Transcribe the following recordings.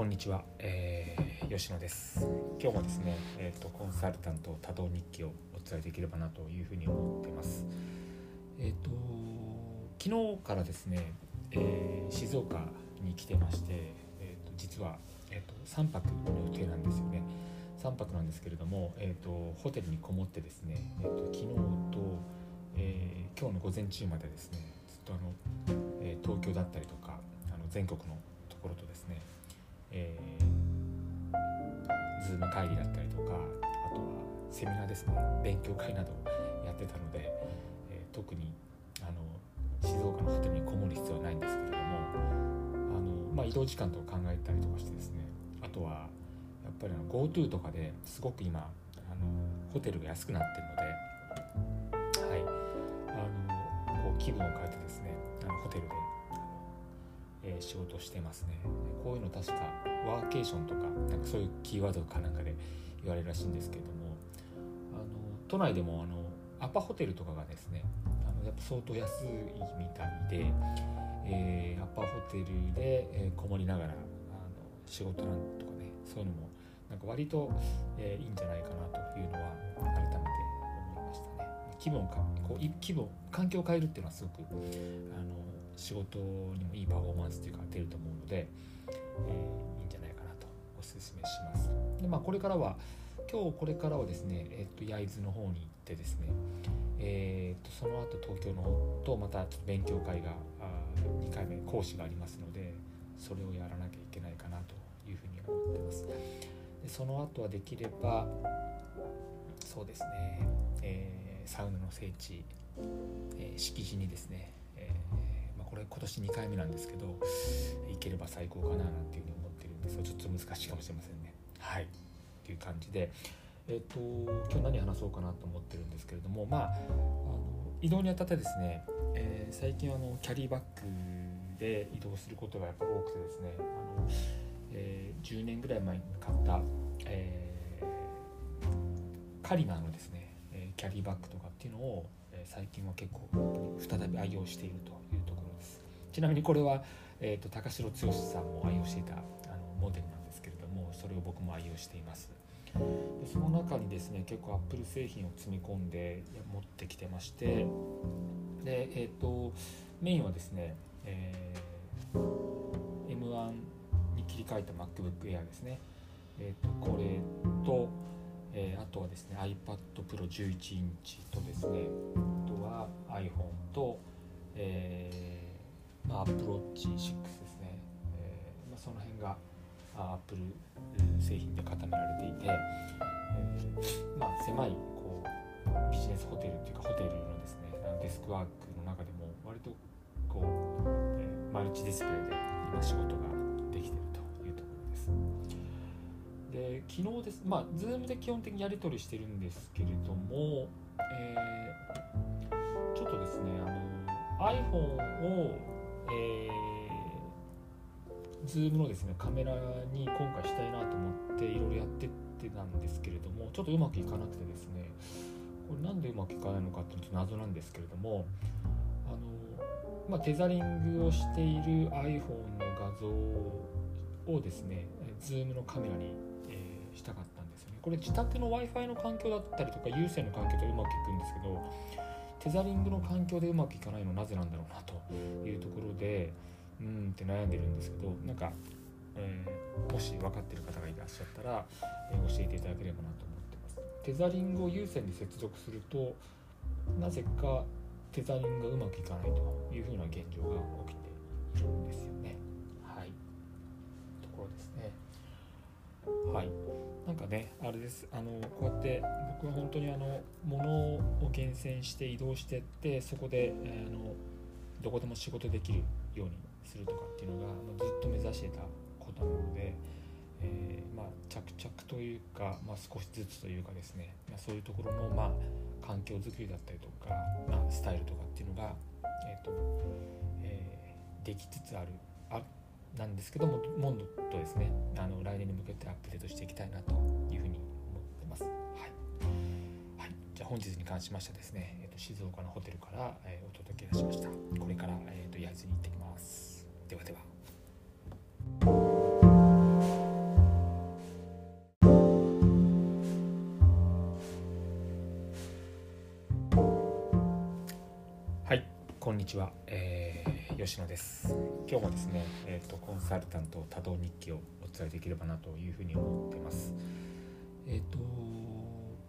こんにちは、えー、吉野です。今日もですね、えーと、コンサルタント多動日記をお伝えできればなというふうに思ってます。えっ、ー、と昨日からですね、えー、静岡に来てまして、えーと、実は、えーと、3泊の予定なんですよね。3泊なんですけれども、えー、とホテルにこもってですね、えー、と昨日と、えー、今日の午前中までですねずっとあの、えー、東京だったりとかあの全国のところとですねえー、ズーム会議だったりとかあとはセミナーですね勉強会などやってたので、えー、特にあの静岡のホテルにこもる必要はないんですけれどもあの、まあ、移動時間とか考えたりとかしてですねあとはやっぱり GoTo とかですごく今あのホテルが安くなってるので、はい、あのこう気分を変えてですねあのホテルでえー、仕事してますねこういうの確かワーケーションとかなんかそういうキーワードかなんかで言われるらしいんですけれどもあの都内でもあのアパホテルとかがですねあのやっぱ相当安いみたいで、えー、アパホテルで、えー、こもりながらあの仕事なんとかねそういうのもなんか割と、えー、いいんじゃないかなというのは改めて思いましたね。気分かこう気分環境を変えるっていうのはすごくあの仕事にもいいパフォーマンスというか出ると思うので、えー、いいんじゃないかなとおすすめします。でまあ、これからは今日これからはですね、えー、と焼津の方に行ってですね、えー、とその後東京のとまた勉強会があ2回目講師がありますのでそれをやらなきゃいけないかなというふうに思ってます。でその後はできればそうですね、えー、サウナの聖地、えー、敷地にですねこれ今年2回目なんですけどいければ最高かななんていうふうに思ってるんです。がちょっと難しいかもしれませんね。はい。という感じで、えっ、ー、と今日何話そうかなと思ってるんですけれどもまああの移動にあたってですね、えー、最近あのキャリーバッグで移動することがやっぱ多くてですねあの、えー、10年ぐらい前に買った、え、カリナーのですねキャリーバッグとかっていうのを最近は結構再び愛用していると。ちなみにこれは、えーと、高城剛さんも愛用していたあのモデルなんですけれどもそれを僕も愛用しています。でその中にですね結構アップル製品を積み込んで持ってきてましてでえっ、ー、とメインはですね、えー、M1 に切り替えた MacBook Air ですね。えっ、ー、とこれと、えー、あとはですね iPad Pro 11インチとですねあとは iPhone と、えーまあ、Apple Watch 6ですね、えーまあ、その辺が Apple 製品で固められていて、えーまあ、狭いこうビジネスホテルっていうかホテルのですねデスクワークの中でも割とこう、えー、マルチディスプレイで今仕事ができているというところです。で昨日ですまあ Zoom で基本的にやり取りしてるんですけれども、えー、ちょっとですねあの iPhone をえー、Zoom のですねカメラに今回したいなと思っていろいろやってってたんですけれどもちょっとうまくいかなくてですねこれなんでうまくいかないのかっていうの謎なんですけれどもあの、まあ、テザリングをしている iPhone の画像をですね Zoom のカメラに、えー、したかったんですよね。これ自宅の w i f i の環境だったりとか有線の環境とうまくいくんですけどテザリングの環境でうまくいかないのはなぜなんだろうなというところでうんって悩んでるんですけどなんか、えー、もし分かってる方がいらっしゃったら、えー、教えていただければなと思ってます。テザリングを有線に接続するとなぜかテザリングがうまくいかないというふうな現状が起きているんですよね。はい。ところですね。はい。なんかねあれです。あのこうやって僕は本当にあの物を厳選して移動してってそこで、あのどこでも仕事できるようにするとかっていうのが、ま、ずっと目指してたことなので、えー、まあ、着々というか、まあ、少しずつというかですね、まあ、そういうところの、まあ、環境づくりだったりとか、まあ、スタイルとかっていうのが、えーとえー、できつつあるあなんですけどもモンドとですねあの来年に向けてアップデートしていきたいなというふうに思ってます。はい、はい、じゃあ本日に関しましてですね、えーと、静岡のホテルから、えー、お届けいたしました。これから、えーと、と焼に行ってきます。ではでは。はい、こんにちは。えー吉野です。今日もですね、えっ、とコンサルタント多動日記をお伝えできればなというふうに思ってます。えっ、と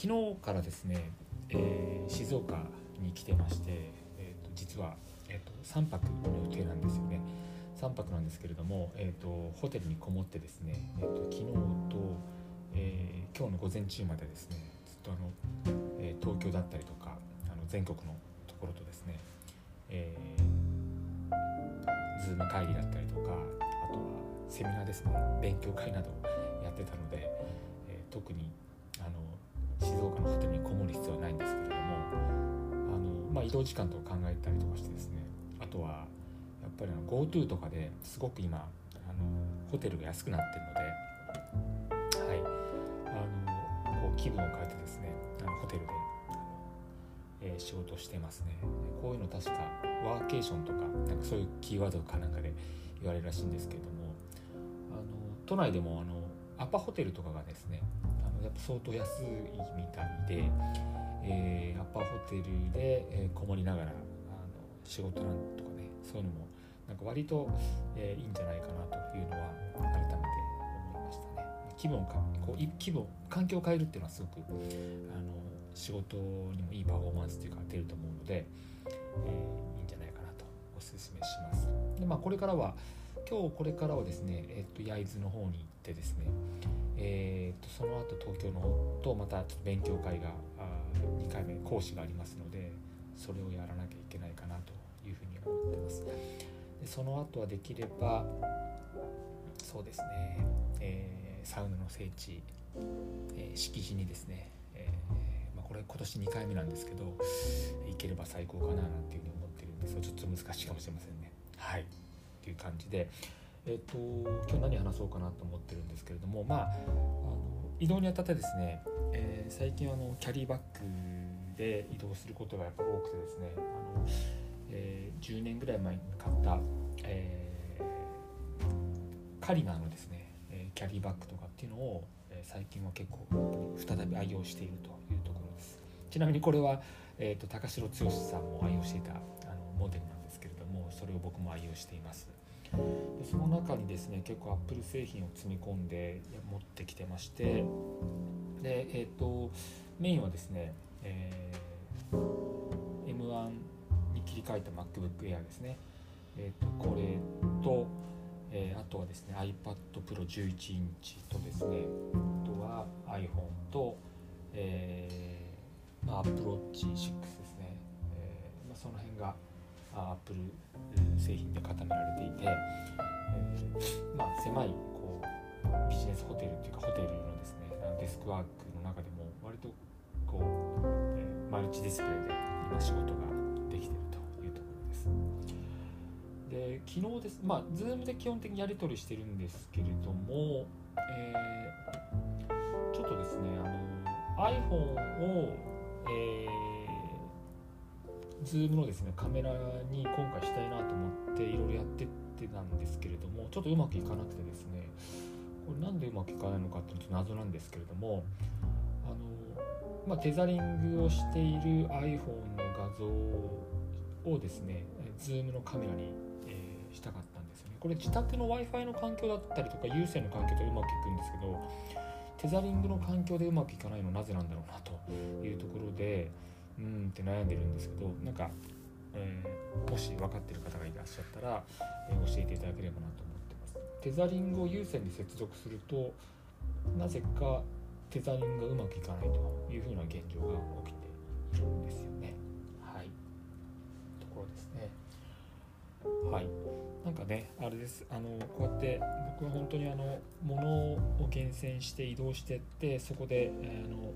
昨日からですね、えー静岡に来てまして、えっ、と実はえっ、と3泊の予定なんですよね。3泊なんですけれども、えっ、とホテルにこもってですね、えっ、と昨日と、えー今日の午前中までですね、ずっとあの、えー東京だったりとかあの全国のところとですね、えー、ズーム会議だったりとかあとはセミナーですね勉強会などやってたので、えー特にあの静岡のホテルにこもる必要はないんですけれどもあの、まあ、移動時間とか考えたりとかしてですねあとはやっぱり GoTo とかですごく今あのホテルが安くなってるので、はい、あのこう気分を変えてですねあのホテルでえ仕事してますね。こういうの確かワーケーションとかなんかそういうキーワードかなんかで言われるらしいんですけどもあの都内でもあのアパホテルとかがですねあのやっぱ相当安いみたいで、えーアパホテルで、えこもりながらあの仕事なんとかねそういうのもなんか割と、えーいいんじゃないかなというのは改めて思いましたね。気分をかこう気分環境を変えるっていうのはすごくあの仕事にもいいパフォーマンスというか出ると思うので、えーいいんじゃないかなとお勧めします。で、まあ、これからは今日これからはですね、えっと焼津の方に行ってですね、えー、とその後東京の方とまたちょっと勉強会があ2回目講師がありますのでそれをやらなきゃいけないかなというふうに思ってます。でその後はできればそうですね、えーサウナの聖地、えー敷地にですね、これ今年2回目なんですけど行ければ最高かななんていうふうに思ってるんですがちょっと難しいかもしれませんね。はい。っていう感じでえっ、と今日何話そうかなと思ってるんですけれどもまああの移動にあたってですね、えー最近あのキャリーバッグで移動することがやっぱ多くてですねあの、えー10年ぐらい前に買った、えカリナのですね、キャリーバッグとかっていうのを、最近は結構再び愛用しているというちなみにこれは、えー、と高城剛さんも愛用していたあのモデルなんですけれどもそれを僕も愛用しています。でその中にですね結構アップル製品を積み込んで持ってきてましてでえっ、とメインはですね、えー M1 に切り替えた MacBook Air ですね。えっ、とこれと、えーあとはですね iPad Pro 11インチとですねあとは iPhone と、えーまあ、Apple Watch 6ですね、えーまあ、その辺があ Apple 製品で固められていて、えーまあ、狭いこうビジネスホテルっていうかホテルのですねデスクワークの中でも割とこう、えーマルチディスプレイで今仕事ができているというところです。で昨日ですまあ Zoom で基本的にやり取りしてるんですけれども、えーちょっとですねあの iPhone を、えー Zoom のですねカメラに今回したいなと思っていろいろやってってたんですけれどもちょっとうまくいかなくてですねこれなんでうまくいかないのかっていうのちょっと謎なんですけれどもあの、まあ、テザリングをしている iPhone の画像をですね Zoom のカメラに、えーしたかったんですよね。これ自宅の w i f i の環境だったりとか有線の環境でうまくいくんですけどテザリングの環境でうまくいかないのはなぜなんだろうなというところでうんって悩んでるんですけどなんか、えーもし分かってる方がいらっしゃったら、えー教えていただければなと思ってます。テザリングを有線に接続するとなぜかテザリングがうまくいかないというふうな現状が起きているんですよね。はい。ところですね。はい。なんかねあれです。あのこうやって僕は本当にあの物を厳選して移動してってそこで、あの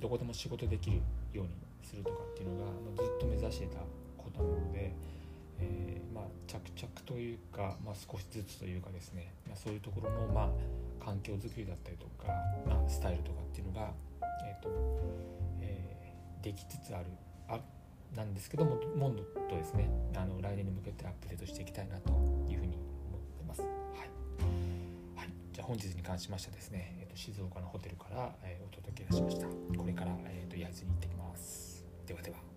どこでも仕事できるようにするとかっていうのがあのずっと目指してたことなので、えーまあ、着々というか、まあ、少しずつというかですね、ま、そういうところの、まあ、環境づくりだったりとか、まあ、スタイルとかっていうのが、えーとえーできつつあるあなんですけどもモンドとですねあの来年に向けてアップデートしていきたいなというふうに思ってます。はいはい、じゃあ本日に関しましてはですね、えー、と静岡のホテルから、えーお届けいたしました。これから、えー、と焼津に行ってきます。ではでは。